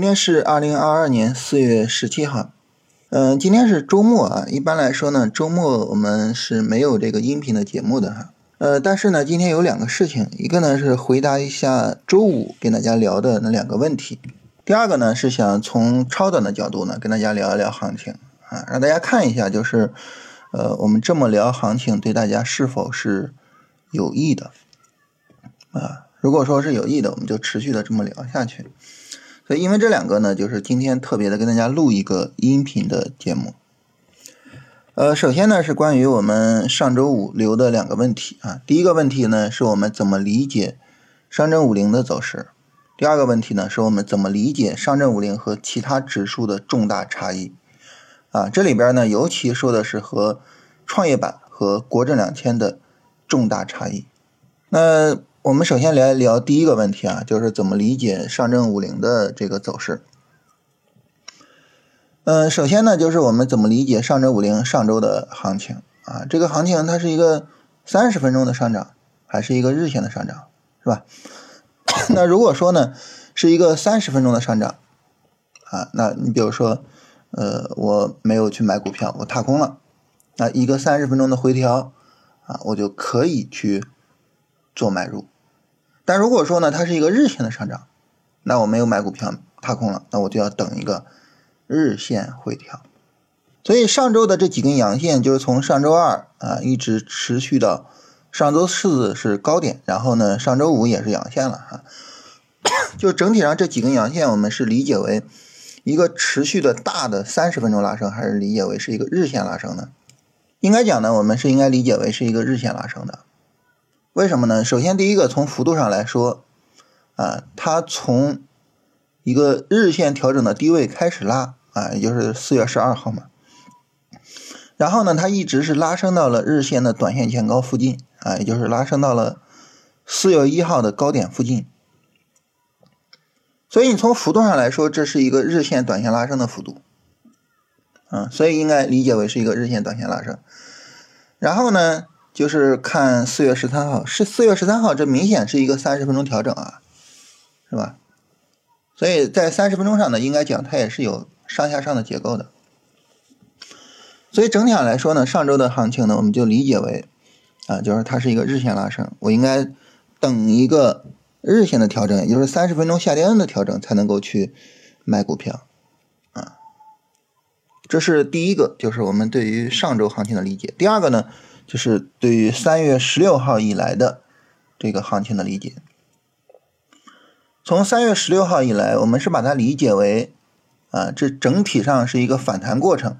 今天是二零二二年四月十七号，嗯，今天是周末啊。一般来说呢，周末我们是没有这个音频的节目的哈。呃，但是呢，今天有两个事情，一个呢是回答一下周五跟大家聊的那两个问题，第二个呢是想从超短的角度呢跟大家聊一聊行情啊，让大家看一下，就是呃，我们这么聊行情对大家是否是有益的啊？如果说是有益的，我们就持续的这么聊下去。所以，因为这两个呢，就是今天特别的跟大家录一个音频的节目。呃，首先呢是关于我们上周五留的两个问题啊。第一个问题呢是我们怎么理解上证五零的走势？第二个问题呢是我们怎么理解上证五零和其他指数的重大差异？啊，这里边呢尤其说的是和创业板和国证两千的重大差异。那我们首先来聊第一个问题啊，就是怎么理解上证五零的这个走势。嗯，首先呢，就是我们怎么理解上证五零上周的行情啊？这个行情它是一个三十分钟的上涨，还是一个日线的上涨，是吧？那如果说呢，是一个三十分钟的上涨啊，那你比如说，呃，我没有去买股票，我踏空了，那一个三十分钟的回调啊，我就可以去做买入。但如果说呢，它是一个日线的上涨，那我没有买股票踏空了，那我就要等一个日线回调。所以上周的这几根阳线就是从上周二啊一直持续到上周四是高点，然后呢上周五也是阳线了哈。就整体上这几根阳线，我们是理解为一个持续的大的三十分钟拉升，还是理解为是一个日线拉升呢？应该讲呢，我们是应该理解为是一个日线拉升的。为什么呢？首先，第一个从幅度上来说，啊，它从一个日线调整的低位开始拉，啊，也就是四月十二号嘛，然后呢，它一直是拉升到了日线的短线前高附近，啊，也就是拉升到了四月一号的高点附近。所以你从幅度上来说，这是一个日线短线拉升的幅度，啊，所以应该理解为是一个日线短线拉升。然后呢？就是看四月十三号，是四月十三号，这明显是一个三十分钟调整啊，是吧？所以在三十分钟上呢，应该讲它也是有上下上的结构的。所以整体上来说呢，上周的行情呢，我们就理解为啊，就是它是一个日线拉升，我应该等一个日线的调整，也就是三十分钟下跌的调整，才能够去买股票啊。这是第一个，就是我们对于上周行情的理解。第二个呢？就是对于三月十六号以来的这个行情的理解，从三月十六号以来，我们是把它理解为啊，这整体上是一个反弹过程，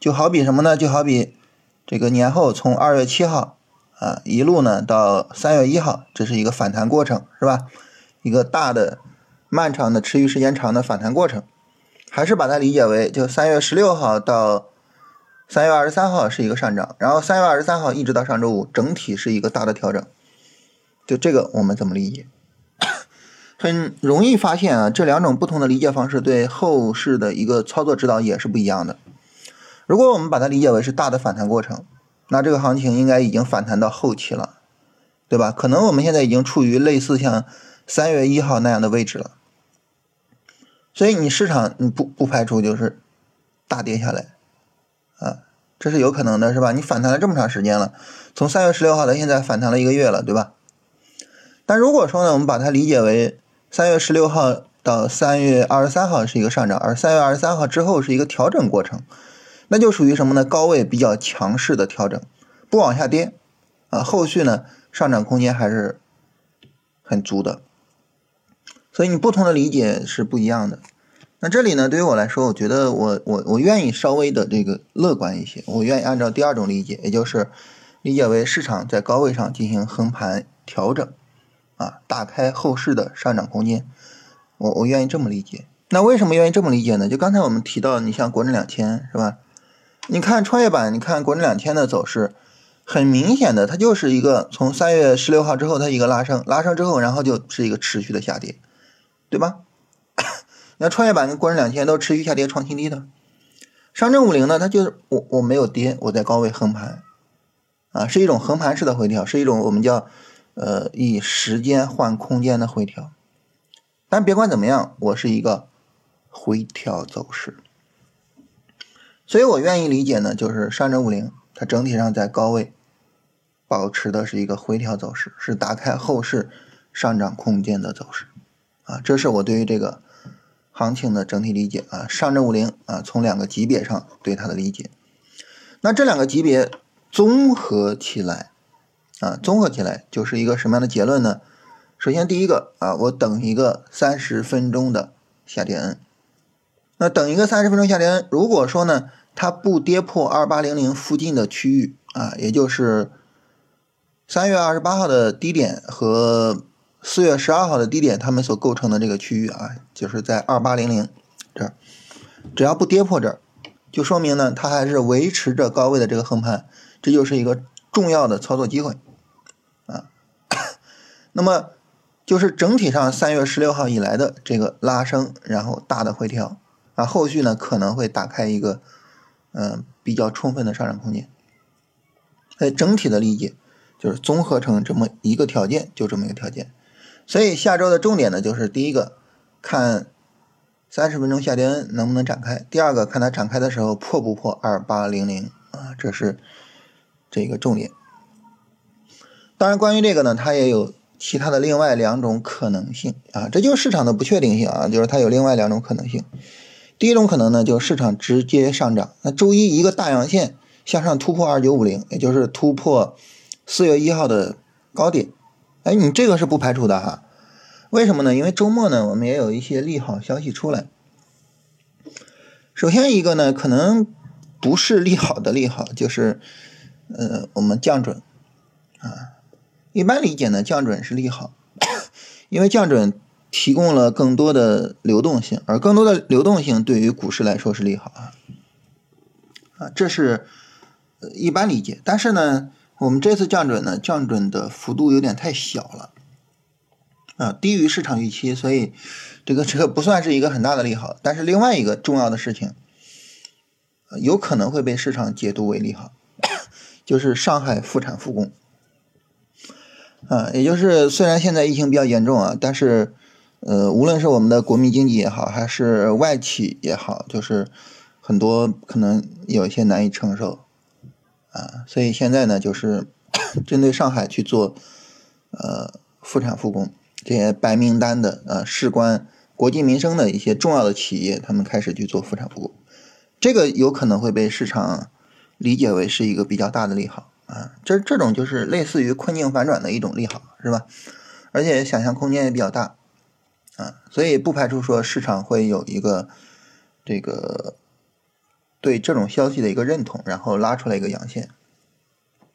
就好比什么呢？就好比这个年后从二月七号啊一路呢到三月一号，这是一个反弹过程，是吧？一个大的、漫长的、持续时间长的反弹过程，还是把它理解为就三月十六号到。三月二十三号是一个上涨，然后三月二十三号一直到上周五，整体是一个大的调整。就这个我们怎么理解？很容易发现啊，这两种不同的理解方式对后市的一个操作指导也是不一样的。如果我们把它理解为是大的反弹过程，那这个行情应该已经反弹到后期了，对吧？可能我们现在已经处于类似像三月一号那样的位置了。所以你市场你不不排除就是大跌下来。啊，这是有可能的，是吧？你反弹了这么长时间了，从三月十六号到现在反弹了一个月了，对吧？但如果说呢，我们把它理解为三月十六号到三月二十三号是一个上涨，而三月二十三号之后是一个调整过程，那就属于什么呢？高位比较强势的调整，不往下跌，啊，后续呢上涨空间还是很足的。所以你不同的理解是不一样的。那这里呢，对于我来说，我觉得我我我愿意稍微的这个乐观一些，我愿意按照第二种理解，也就是理解为市场在高位上进行横盘调整，啊，打开后市的上涨空间，我我愿意这么理解。那为什么愿意这么理解呢？就刚才我们提到，你像国证两千是吧？你看创业板，你看国证两千的走势，很明显的，它就是一个从三月十六号之后它一个拉升，拉升之后，然后就是一个持续的下跌，对吧？那创业板跟国证两千都持续下跌创新低的，上证五零呢，它就是我我没有跌，我在高位横盘，啊，是一种横盘式的回调，是一种我们叫呃以时间换空间的回调。但别管怎么样，我是一个回调走势。所以我愿意理解呢，就是上证五零它整体上在高位保持的是一个回调走势，是打开后市上涨空间的走势啊，这是我对于这个行情的整体理解啊。上证五零啊，从两个级别上对它的理解，那这两个级别综合起来啊，综合起来就是一个什么样的结论呢？首先第一个啊，我等一个三十分钟的下跌 N。那等一个三十分钟下跌 N，，如果说呢，它不跌破二八零零附近的区域啊，也就是三月二十八号的低点和四月十二号的低点，它们所构成的这个区域啊，就是在二八零零这儿，只要不跌破这儿，就说明呢，它还是维持着高位的这个横盘，这就是一个重要的操作机会啊。那么就是整体上三月十六号以来的这个拉升，然后大的回调。啊，后续呢可能会打开一个，嗯，比较充分的上涨空间。哎整体的理解就是综合成这么一个条件，就这么一个条件。所以下周的重点呢，就是第一个看三十分钟下跌能不能展开，第二个看它展开的时候破不破二八零零啊，这是这个重点。当然，关于这个呢，它也有其他的另外两种可能性啊，这就是市场的不确定性啊，就是它有另外两种可能性。第一种可能呢，就是市场直接上涨。那周一一个大阳线向上突破二九五零，也就是突破四月一号的高点。哎，你这个是不排除的哈。为什么呢？因为周末呢，我们也有一些利好消息出来。首先一个呢，可能不是利好的利好，就是呃，我们降准啊。一般理解呢，降准是利好，因为降准。提供了更多的流动性，而更多的流动性对于股市来说是利好啊，啊，这是一般理解。但是呢，我们这次降准呢，降准的幅度有点太小了，啊，低于市场预期，所以这个这个不算是一个很大的利好。但是另外一个重要的事情，有可能会被市场解读为利好，就是上海复产复工，啊，也就是虽然现在疫情比较严重啊，但是。呃，无论是我们的国民经济也好，还是外企也好，就是很多可能有一些难以承受啊，所以现在呢，就是 针对上海去做呃复产复工这些白名单的呃事关国计民生的一些重要的企业，他们开始去做复产复工，这个有可能会被市场理解为是一个比较大的利好啊，这这种就是类似于困境反转的一种利好，是吧？而且想象空间也比较大。啊，所以不排除说市场会有一个这个对这种消息的一个认同，然后拉出来一个阳线，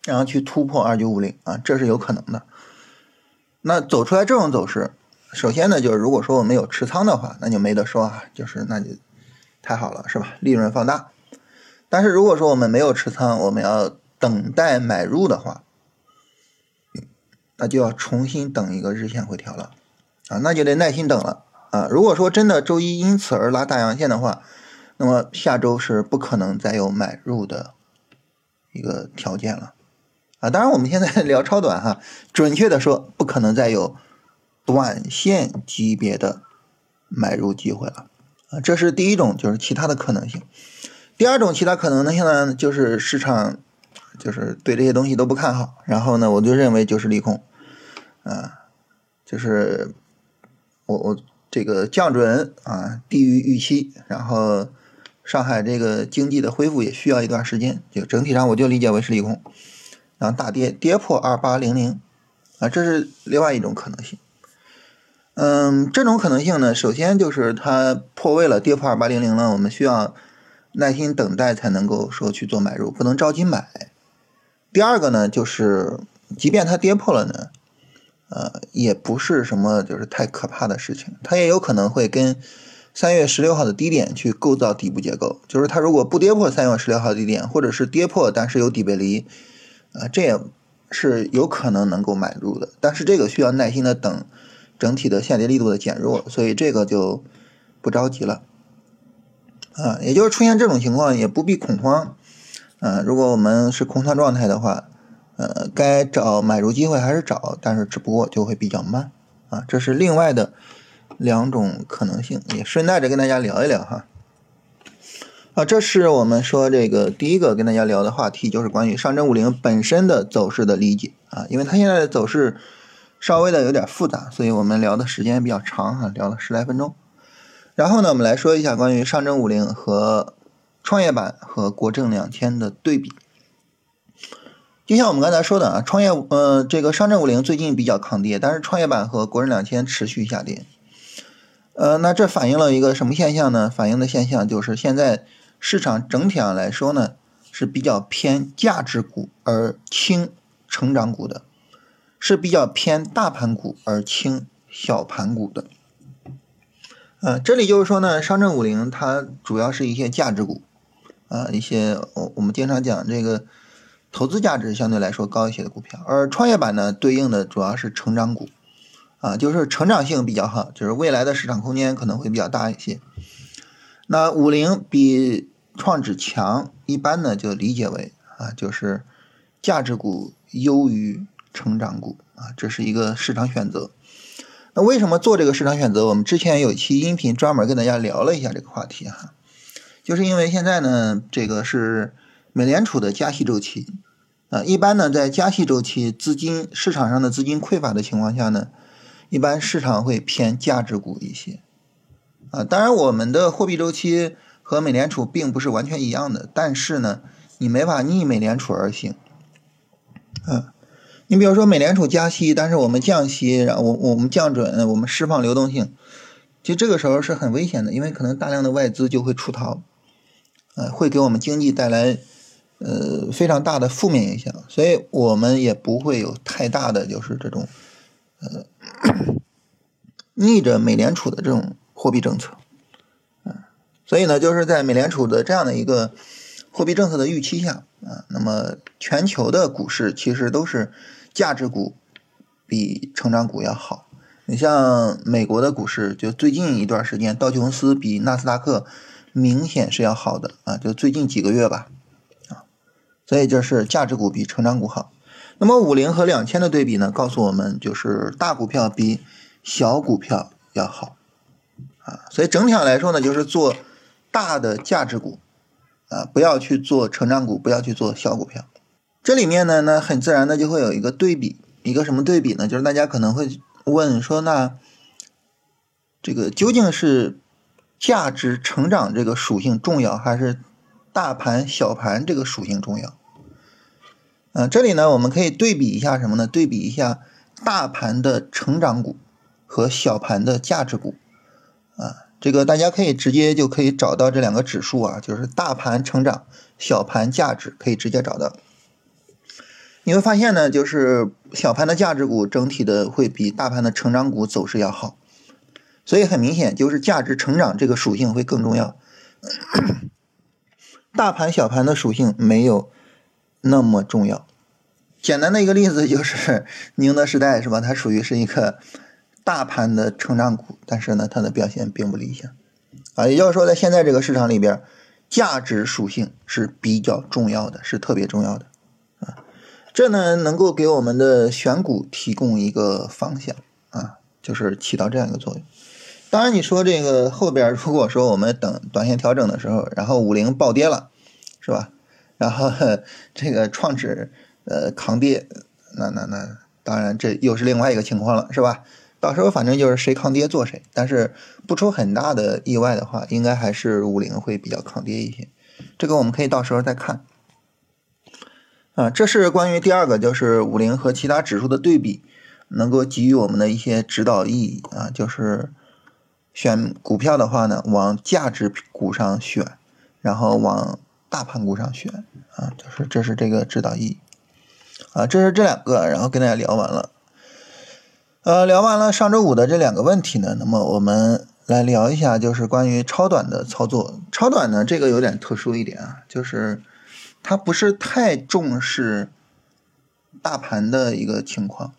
然后去突破二九五零啊，这是有可能的。那走出来这种走势，首先呢，就是如果说我们有持仓的话，那就没得说啊，就是那就太好了，是吧？利润放大。但是如果说我们没有持仓，我们要等待买入的话，那就要重新等一个日线回调了。啊，那就得耐心等了啊！如果说真的周一因此而拉大阳线的话，那么下周是不可能再有买入的一个条件了啊！当然，我们现在聊超短哈，准确的说，不可能再有短线级别的买入机会了啊！这是第一种，就是其他的可能性。第二种其他可能性呢，就是市场就是对这些东西都不看好，然后呢，我就认为就是利空啊，就是。我我这个降准啊低于预期，然后上海这个经济的恢复也需要一段时间，就整体上我就理解为是利空，然后大跌跌破二八零零啊，这是另外一种可能性。嗯，这种可能性呢，首先就是它破位了，跌破二八零零了，我们需要耐心等待才能够说去做买入，不能着急买。第二个呢，就是即便它跌破了呢。呃，也不是什么就是太可怕的事情，它也有可能会跟三月十六号的低点去构造底部结构，就是它如果不跌破三月十六号低点，或者是跌破但是有底背离，啊，这也是有可能能够买入的，但是这个需要耐心的等整体的下跌力度的减弱，所以这个就不着急了，啊，也就是出现这种情况也不必恐慌，啊，如果我们是空仓状态的话。呃，该找买入机会还是找，但是只不过就会比较慢。啊，这是另外的两种可能性，也顺带着跟大家聊一聊哈。啊，这是我们说这个第一个跟大家聊的话题，就是关于上证五零本身的走势的理解啊，因为它现在的走势稍微的有点复杂，所以我们聊的时间比较长哈，聊了十来分钟。然后呢，我们来说一下关于上证五零和创业板和国证两千的对比。就像我们刚才说的啊，创业呃这个上证五零最近比较抗跌，但是创业板和国证两千持续下跌。呃，那这反映了一个什么现象呢？反映的现象就是现在。市场整体上来说呢，是比较偏价值股而轻成长股的，是比较偏大盘股而轻小盘股的。呃，这里就是说呢，上证五零它主要是一些价值股，啊，一些我我们经常讲这个投资价值相对来说高一些的股票，而创业板呢对应的主要是成长股，啊，就是成长性比较好，就是未来的市场空间可能会比较大一些。那五零比创指强，一般呢就理解为啊，就是价值股优于成长股啊，这是一个市场选择。那为什么做这个市场选择？我们之前有期音频专门跟大家聊了一下这个话题哈，就是因为现在呢，这个是美联储的加息周期啊，一般呢在加息周期，资金市场上的资金匮乏的情况下呢，一般市场会偏价值股一些啊。当然，我们的货币周期。和美联储并不是完全一样的，但是呢，你没法逆美联储而行。嗯，你比如说美联储加息，但是我们降息，然后我我们降准，我们释放流动性，其实这个时候是很危险的，因为可能大量的外资就会出逃，呃，会给我们经济带来呃非常大的负面影响，所以我们也不会有太大的就是这种呃逆着美联储的这种货币政策。所以呢，就是在美联储的这样的一个货币政策的预期下啊，那么全球的股市其实都是价值股比成长股要好。你像美国的股市，就最近一段时间，道琼斯比纳斯达克明显是要好的啊，就最近几个月吧啊，所以就是价值股比成长股好。那么五零和两千的对比呢，告诉我们就是大股票比小股票要好啊，所以整体上来说呢，就是做。大的价值股，啊，不要去做成长股，不要去做小股票。这里面呢，那很自然的就会有一个对比，一个什么对比呢？就是大家可能会问说，那这个究竟是价值成长这个属性重要，还是大盘小盘这个属性重要？嗯，这里呢，我们可以对比一下什么呢？对比一下大盘的成长股和小盘的价值股，啊。这个大家可以直接就可以找到这两个指数啊，就是大盘成长、小盘价值，可以直接找到。你会发现呢，就是小盘的价值股整体的会比大盘的成长股走势要好，所以很明显就是价值成长这个属性会更重要。大盘小盘的属性没有那么重要。简单的一个例子就是宁德时代是吧？它属于是一个。大盘的成长股，但是呢，它的表现并不理想，啊，也就是说，在现在这个市场里边，价值属性是比较重要的，是特别重要的，啊，这呢能够给我们的选股提供一个方向，啊，就是起到这样一个作用。当然，你说这个后边如果说我们等短线调整的时候，然后五零暴跌了，是吧？然后 这个创指呃扛跌，那那那当然这又是另外一个情况了，是吧？到时候反正就是谁抗跌做谁，但是不出很大的意外的话，应该还是五零会比较抗跌一些。这个我们可以到时候再看。啊，这是关于第二个，就是五零和其他指数的对比，能够给予我们的一些指导意义啊，就是选股票的话呢，往价值股上选，然后往大盘股上选啊，就是这是这个指导意义。啊，这是这两个，然后跟大家聊完了。呃，聊完了上周五的这两个问题呢，那么我们来聊一下，就是关于超短的操作。超短呢，这个有点特殊一点啊，就是它不是太重视大盘的一个情况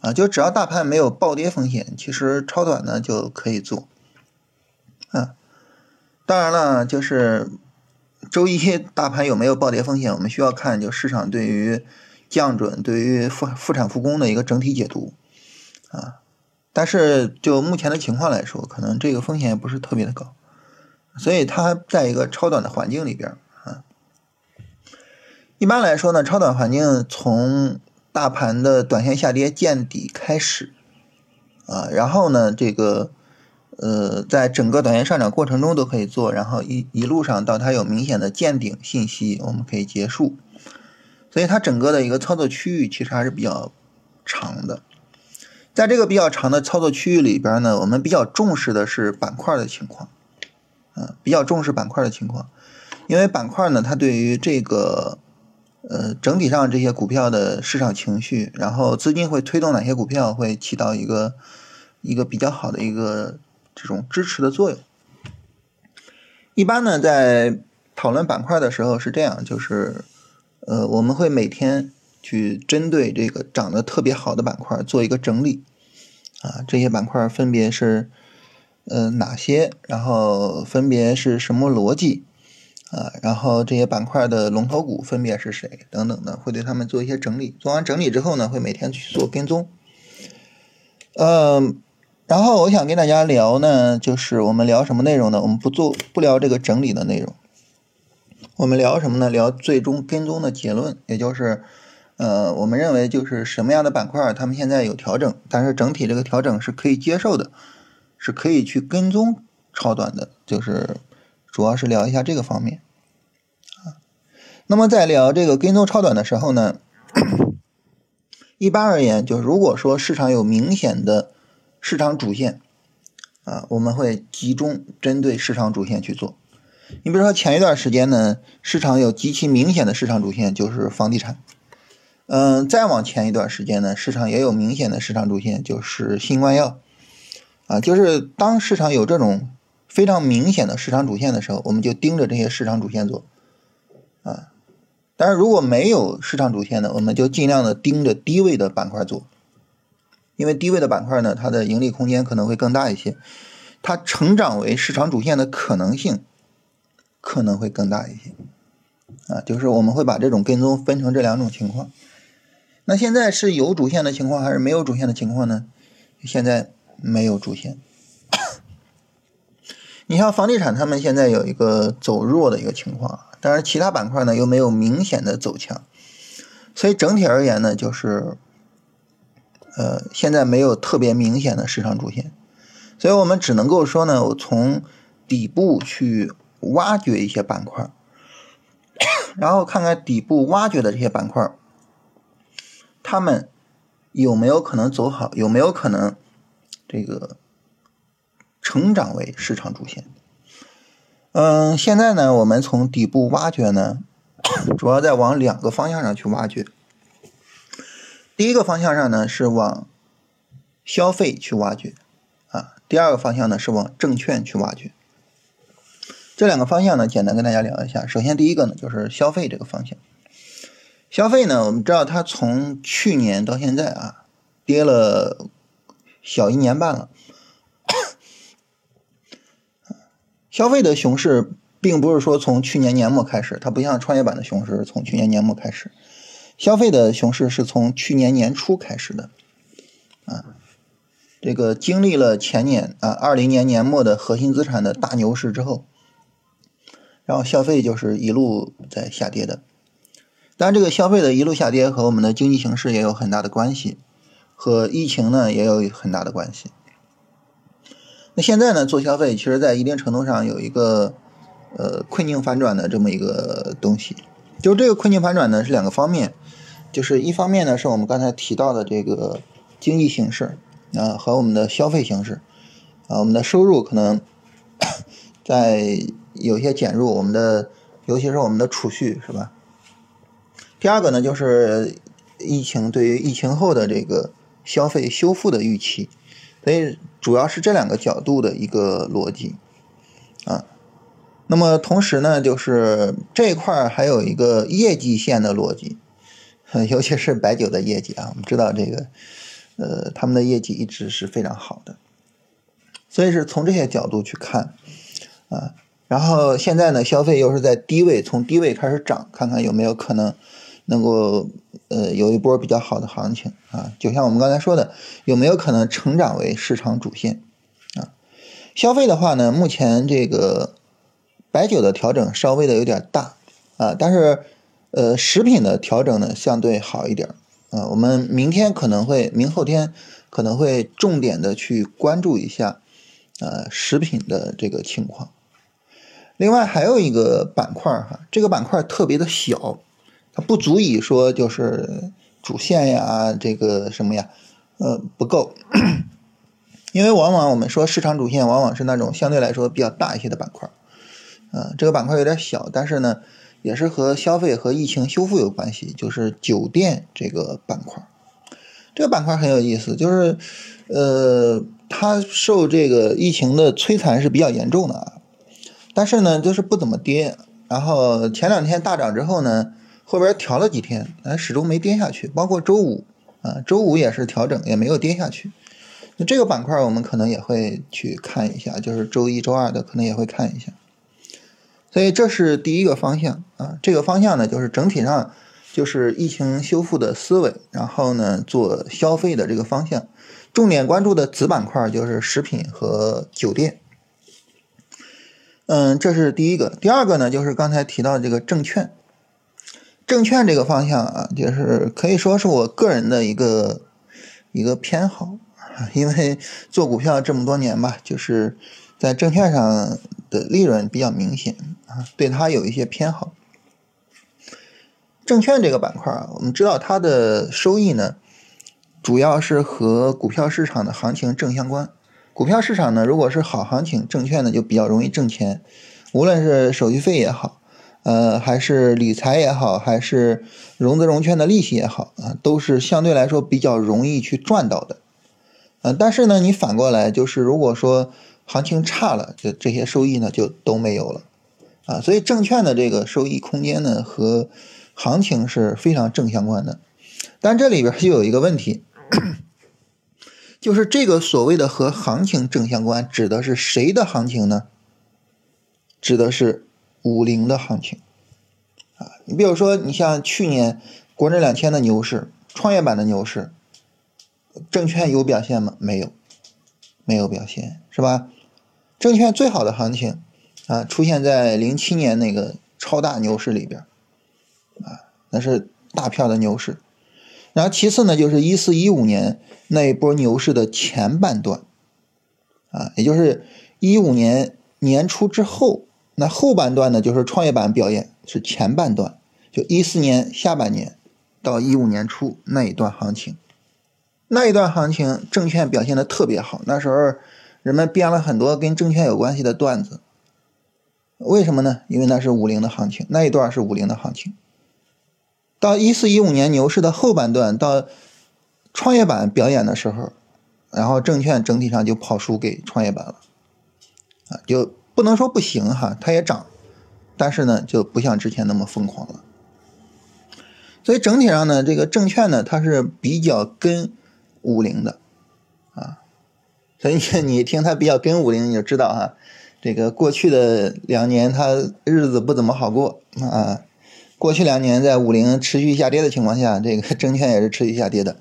啊，就只要大盘没有暴跌风险，其实超短呢就可以做。啊，当然了，就是周一大盘有没有暴跌风险，我们需要看就市场对于降准、对于复复产复工的一个整体解读。啊，但是就目前的情况来说，可能这个风险也不是特别的高，所以它在一个超短的环境里边啊。一般来说呢，超短环境从大盘的短线下跌见底开始啊，然后呢，这个呃，在整个短线上涨过程中都可以做，然后一一路上到它有明显的见顶信息，我们可以结束。所以它整个的一个操作区域其实还是比较长的。在这个比较长的操作区域里边呢，我们比较重视的是板块的情况，啊，比较重视板块的情况，因为板块呢，它对于这个呃整体上这些股票的市场情绪，然后资金会推动哪些股票，会起到一个一个比较好的一个这种支持的作用。一般呢，在讨论板块的时候是这样，就是呃，我们会每天。去针对这个涨得特别好的板块做一个整理，啊，这些板块分别是呃哪些，然后分别是什么逻辑，啊，然后这些板块的龙头股分别是谁等等的，会对他们做一些整理。做完整理之后呢，会每天去做跟踪。嗯，然后我想跟大家聊呢，就是我们聊什么内容呢？我们不做不聊这个整理的内容，我们聊什么呢？聊最终跟踪的结论，也就是。呃，我们认为就是什么样的板块，他们现在有调整，但是整体这个调整是可以接受的，是可以去跟踪超短的，就是主要是聊一下这个方面啊。那么在聊这个跟踪超短的时候呢，一般而言，就如果说市场有明显的市场主线啊，我们会集中针对市场主线去做。你比如说前一段时间呢，市场有极其明显的市场主线，就是房地产。嗯，再往前一段时间呢，市场也有明显的市场主线，就是新冠药，啊，就是当市场有这种非常明显的市场主线的时候，我们就盯着这些市场主线做，啊，但是如果没有市场主线呢，我们就尽量的盯着低位的板块做，因为低位的板块呢，它的盈利空间可能会更大一些，它成长为市场主线的可能性可能会更大一些，啊，就是我们会把这种跟踪分成这两种情况。那现在是有主线的情况还是没有主线的情况呢？现在没有主线。你像房地产，他们现在有一个走弱的一个情况，但是其他板块呢又没有明显的走强，所以整体而言呢，就是呃现在没有特别明显的市场主线，所以我们只能够说呢，我从底部去挖掘一些板块，然后看看底部挖掘的这些板块。他们有没有可能走好？有没有可能这个成长为市场主线？嗯，现在呢，我们从底部挖掘呢，主要在往两个方向上去挖掘。第一个方向上呢，是往消费去挖掘啊；第二个方向呢，是往证券去挖掘。这两个方向呢，简单跟大家聊一下。首先，第一个呢，就是消费这个方向。消费呢，我们知道它从去年到现在啊，跌了小一年半了。消费的熊市并不是说从去年年末开始，它不像创业板的熊市从去年年末开始，消费的熊市是从去年年初开始的。啊，这个经历了前年啊二零年年末的核心资产的大牛市之后，然后消费就是一路在下跌的。但这个消费的一路下跌和我们的经济形势也有很大的关系，和疫情呢也有很大的关系。那现在呢做消费，其实在一定程度上有一个呃困境反转的这么一个东西。就这个困境反转呢是两个方面，就是一方面呢是我们刚才提到的这个经济形势啊和我们的消费形势啊，我们的收入可能 在有些减弱，我们的尤其是我们的储蓄是吧？第二个呢，就是疫情对于疫情后的这个消费修复的预期，所以主要是这两个角度的一个逻辑啊。那么同时呢，就是这一块还有一个业绩线的逻辑，尤其是白酒的业绩啊，我们知道这个呃他们的业绩一直是非常好的，所以是从这些角度去看啊。然后现在呢，消费又是在低位，从低位开始涨，看看有没有可能。能够呃有一波比较好的行情啊。就像我们刚才说的，有没有可能成长为市场主线啊？消费的话呢，目前这个白酒的调整稍微的有点大啊，但是呃食品的调整呢相对好一点啊。我们明天可能会，明后天可能会重点的去关注一下呃食品的这个情况。另外还有一个板块哈，这个板块特别的小，它不足以说就是主线呀，这个什么呀，呃不够，因为往往我们说市场主线往往是那种相对来说比较大一些的板块，呃这个板块有点小，但是呢也是和消费和疫情修复有关系，就是酒店这个板块，这个板块很有意思，就是呃它受这个疫情的摧残是比较严重的啊。但是呢，就是不怎么跌，然后前两天大涨之后呢，后边调了几天，哎，始终没跌下去。包括周五啊，周五也是调整，也没有跌下去。那这个板块我们可能也会去看一下，就是周一周二的可能也会看一下。所以这是第一个方向啊，这个方向呢，就是整体上就是疫情修复的思维，然后呢做消费的这个方向，重点关注的子板块就是食品和酒店。嗯，这是第一个。第二个呢，就是刚才提到这个证券，证券这个方向啊，就是可以说是我个人的一个一个偏好，因为做股票这么多年吧，就是在证券上的利润比较明显啊，对它有一些偏好。证券这个板块啊，我们知道它的收益呢，主要是和股票市场的行情正相关。股票市场呢，如果是好行情，证券呢就比较容易挣钱，无论是手续费也好，呃，还是理财也好，还是融资融券的利息也好啊，都是相对来说比较容易去赚到的。嗯，但是呢，你反过来就是，如果说行情差了，就这些收益呢就都没有了啊。所以证券的这个收益空间呢和行情是非常正相关的。但这里边就有一个问题。就是这个所谓的和行情正相关，指的是谁的行情呢？指的是五零的行情啊。你比如说，你像去年国证两千的牛市、创业板的牛市，证券有表现吗？没有，没有表现，是吧？证券最好的行情啊，出现在零七年那个超大牛市里边啊，那是大票的牛市。然后其次呢，就是一四一五年那一波牛市的前半段，啊，也就是一五年年初之后，那后半段呢，就是创业板表演是前半段，就一四年下半年到一五年初那一段行情，那一段行情证券表现的特别好，那时候人们编了很多跟证券有关系的段子，为什么呢？因为那是五零的行情，那一段是五零的行情。到一四一五年牛市的后半段，到创业板表演的时候，然后证券整体上就跑输给创业板了，啊，就不能说不行哈，它也涨，但是呢就不像之前那么疯狂了。所以整体上呢，这个证券呢它是比较跟五零的，啊，所以你 你听它比较跟五零，你就知道哈，这个过去的两年它日子不怎么好过啊。过去两年在五零持续下跌的情况下，这个证券也是持续下跌的。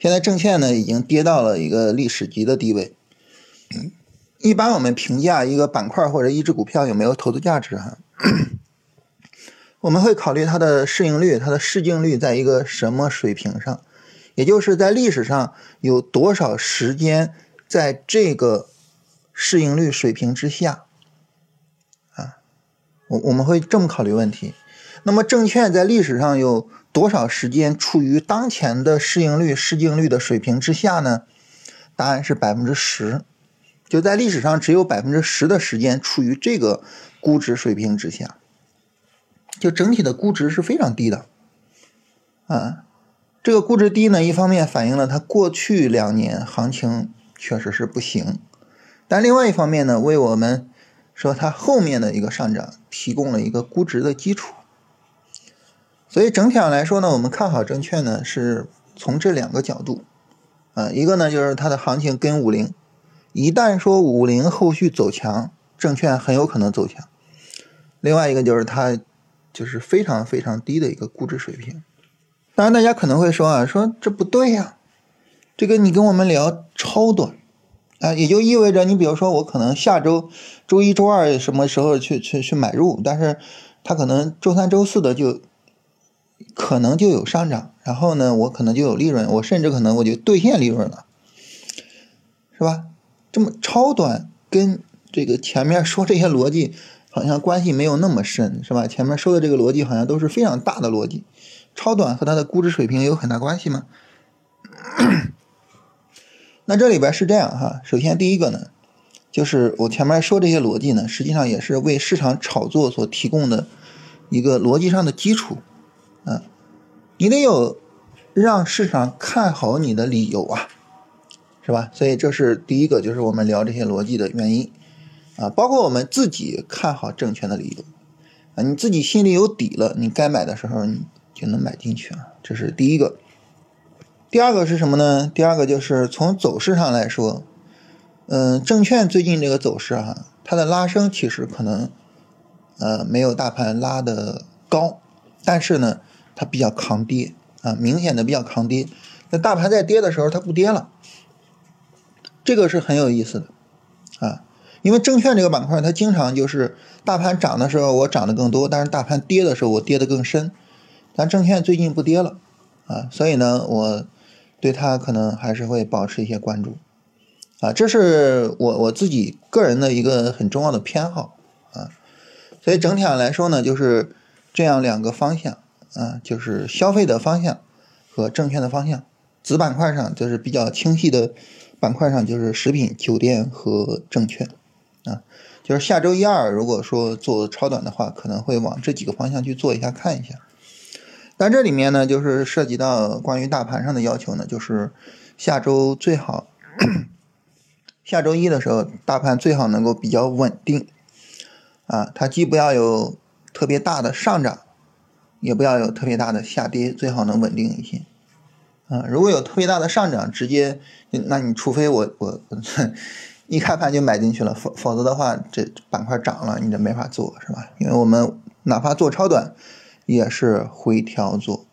现在证券呢已经跌到了一个历史级的地位。一般我们评价一个板块或者一只股票有没有投资价值哈，我们会考虑它的市盈率、它的市净率在一个什么水平上，也就是在历史上有多少时间在这个市盈率水平之下啊，我我们会这么考虑问题。那么证券在历史上有多少时间处于当前的市盈率、市净率的水平之下呢？答案是百分之十，就在历史上只有百分之十的时间处于这个估值水平之下，就整体的估值是非常低的。啊，这个估值低呢，一方面反映了它过去两年行情确实是不行，但另外一方面呢，为我们说它后面的一个上涨提供了一个估值的基础。所以整体上来说呢，我们看好证券呢，是从这两个角度，啊，一个呢就是它的行情跟五零，一旦说五零后续走强，证券很有可能走强；另外一个就是它就是非常非常低的一个估值水平，当然，大家可能会说啊，说这不对呀，这个你跟我们聊超短啊，也就意味着你比如说我可能下周周一周二什么时候去去去买入，但是它可能周三周四的就可能就有上涨，然后呢，我可能就有利润，我甚至可能我就兑现利润了，是吧？这么超短跟这个前面说这些逻辑。好像关系没有那么深，是吧？前面说的这个逻辑好像都是非常大的逻辑，超短和它的估值水平有很大关系吗？那这里边是这样哈，首先第一个呢，就是我前面说这些逻辑呢，实际上也是为市场炒作所提供的一个逻辑上的基础，啊，你得有让市场看好你的理由啊，是吧？所以这是第一个，就是我们聊这些逻辑的原因。啊，包括我们自己看好证券的理由，啊，你自己心里有底了，你该买的时候你就能买进去啊，这是第一个。第二个是什么呢？第二个就是从走势上来说，嗯，证券最近这个走势哈，它的拉升其实可能，呃，没有大盘拉的高，但是呢，它比较抗跌啊，明显的比较抗跌。那大盘在跌的时候它不跌了，这个是很有意思的，啊。因为证券这个板块，它经常就是大盘涨的时候我涨得更多，但是大盘跌的时候我跌得更深。但证券最近不跌了，啊，所以呢，我对它可能还是会保持一些关注，啊，这是我我自己个人的一个很重要的偏好，啊，所以整体上来说呢，就是这样两个方向，啊，就是消费的方向和证券的方向，子板块上就是比较清晰的板块上就是食品、酒店和证券。啊，就是下周一二，如果说做超短的话，可能会往这几个方向去做一下，看一下。但这里面呢，就是涉及到关于大盘上的要求呢，就是下周最好，下周一的时候，大盘最好能够比较稳定。啊，它既不要有特别大的上涨，也不要有特别大的下跌，最好能稳定一些。啊，如果有特别大的上涨，直接，那你除非我我。一开盘就买进去了，否否则的话，这板块涨了，你这没法做，是吧？因为我们哪怕做超短，也是回调做，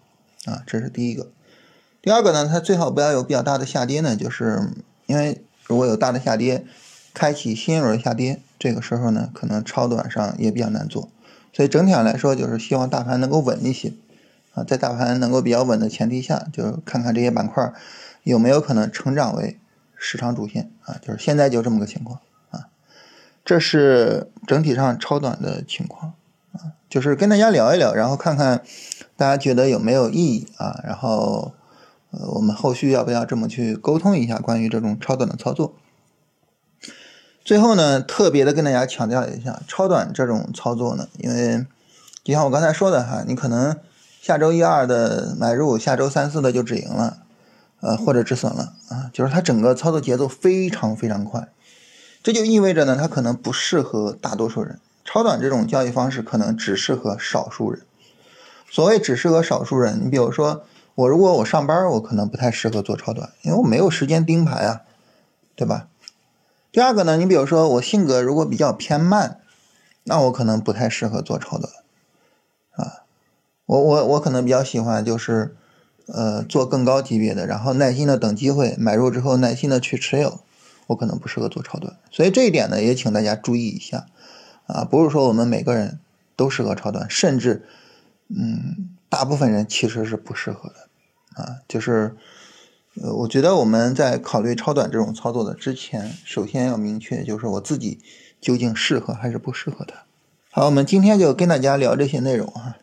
啊，这是第一个。第二个呢，它最好不要有比较大的下跌呢，就是因为如果有大的下跌，开启新一轮下跌，这个时候呢，可能超短上也比较难做。所以整体上来说，就是希望大盘能够稳一些，啊，在大盘能够比较稳的前提下，就看看这些板块有没有可能成长为。市场主线啊，就是现在就这么个情况啊，这是整体上超短的情况，就是跟大家聊一聊，然后看看大家觉得有没有意义啊，然后呃，我们后续要不要这么去沟通一下关于这种超短的操作？最后呢，特别的跟大家强调一下，超短这种操作呢，因为就像我刚才说的哈，你可能下周一二的买入，下周三四的就止盈了。呃，或者止损了啊，就是它整个操作节奏非常非常快，这就意味着呢，它可能不适合大多数人。超短这种交易方式可能只适合少数人。所谓只适合少数人，你比如说我，如果我上班，我可能不太适合做超短，因为我没有时间盯盘啊，对吧？第二个呢，你比如说我性格如果比较偏慢，那我可能不太适合做超短啊。我我我可能比较喜欢就是。呃，做更高级别的，然后耐心的等机会，买入之后耐心的去持有，我可能不适合做超短，所以这一点呢，也请大家注意一下，啊，不是说我们每个人都适合超短，甚至，嗯，大部分人其实是不适合的，啊，就是，呃，我觉得我们在考虑超短这种操作的之前，首先要明确，就是我自己究竟适合还是不适合的。好，我们今天就跟大家聊这些内容啊。